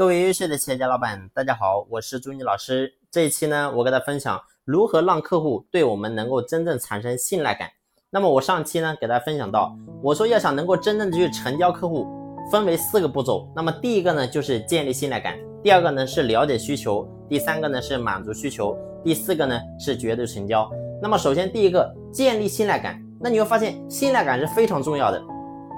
各位优秀的企业家老板，大家好，我是朱妮老师。这一期呢，我给大家分享如何让客户对我们能够真正产生信赖感。那么我上期呢，给大家分享到，我说要想能够真正的去成交客户，分为四个步骤。那么第一个呢，就是建立信赖感；第二个呢是了解需求；第三个呢是满足需求；第四个呢是绝对成交。那么首先第一个建立信赖感，那你会发现信赖感是非常重要的。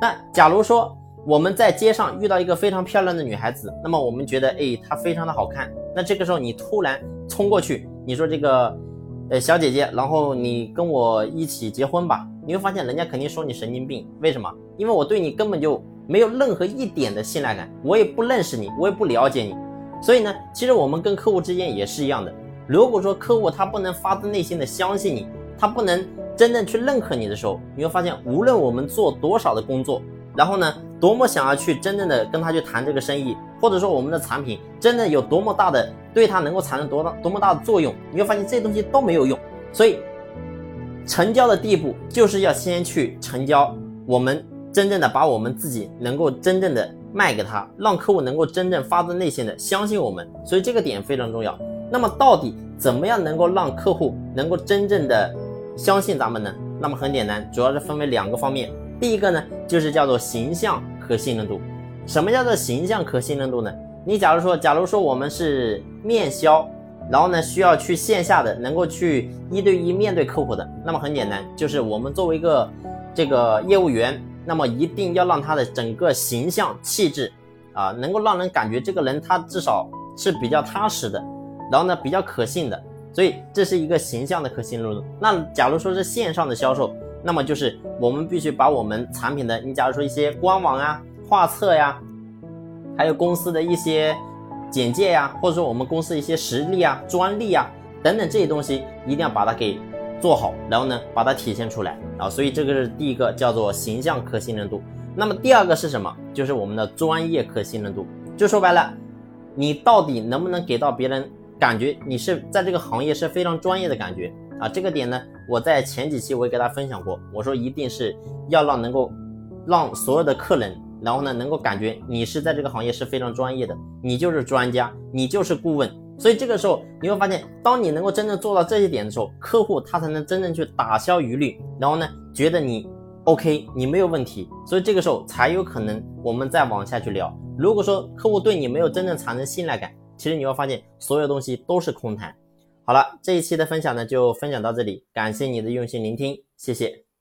那假如说，我们在街上遇到一个非常漂亮的女孩子，那么我们觉得，哎，她非常的好看。那这个时候你突然冲过去，你说这个，呃，小姐姐，然后你跟我一起结婚吧。你会发现人家肯定说你神经病。为什么？因为我对你根本就没有任何一点的信赖感，我也不认识你，我也不了解你。所以呢，其实我们跟客户之间也是一样的。如果说客户他不能发自内心的相信你，他不能真正去认可你的时候，你会发现，无论我们做多少的工作。然后呢，多么想要去真正的跟他去谈这个生意，或者说我们的产品真的有多么大的对他能够产生多大多么大的作用，你会发现这些东西都没有用。所以，成交的第一步就是要先去成交，我们真正的把我们自己能够真正的卖给他，让客户能够真正发自内心的相信我们。所以这个点非常重要。那么到底怎么样能够让客户能够真正的相信咱们呢？那么很简单，主要是分为两个方面。第一个呢，就是叫做形象可信任度。什么叫做形象可信任度呢？你假如说，假如说我们是面销，然后呢需要去线下的，能够去一对一面对客户的，那么很简单，就是我们作为一个这个业务员，那么一定要让他的整个形象气质啊，能够让人感觉这个人他至少是比较踏实的，然后呢比较可信的，所以这是一个形象的可信任度。那假如说是线上的销售。那么就是我们必须把我们产品的，你假如说一些官网啊、画册呀，还有公司的一些简介呀，或者说我们公司一些实力啊、专利啊等等这些东西，一定要把它给做好，然后呢把它体现出来啊。所以这个是第一个叫做形象可信任度。那么第二个是什么？就是我们的专业可信任度。就说白了，你到底能不能给到别人感觉你是在这个行业是非常专业的感觉？啊，这个点呢，我在前几期我也给大家分享过，我说一定是要让能够让所有的客人，然后呢能够感觉你是在这个行业是非常专业的，你就是专家，你就是顾问，所以这个时候你会发现，当你能够真正做到这些点的时候，客户他才能真正去打消疑虑，然后呢觉得你 OK，你没有问题，所以这个时候才有可能我们再往下去聊。如果说客户对你没有真正产生信赖感，其实你会发现所有东西都是空谈。好了，这一期的分享呢就分享到这里，感谢你的用心聆听，谢谢。